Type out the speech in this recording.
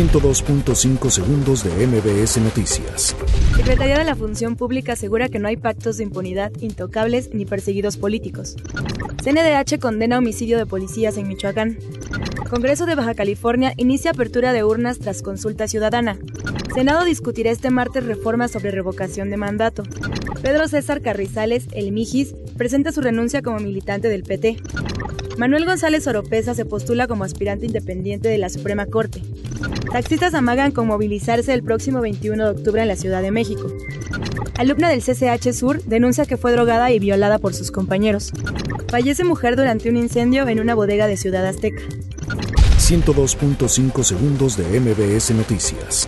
102.5 segundos de MBS Noticias. Secretaría de la Función Pública asegura que no hay pactos de impunidad, intocables ni perseguidos políticos. CNDH condena homicidio de policías en Michoacán. Congreso de Baja California inicia apertura de urnas tras consulta ciudadana. Senado discutirá este martes reformas sobre revocación de mandato. Pedro César Carrizales, el Mijis, presenta su renuncia como militante del PT. Manuel González Oropesa se postula como aspirante independiente de la Suprema Corte. Taxistas amagan con movilizarse el próximo 21 de octubre en la Ciudad de México. Alumna del CCH Sur denuncia que fue drogada y violada por sus compañeros. Fallece mujer durante un incendio en una bodega de Ciudad Azteca. 102.5 segundos de MBS Noticias.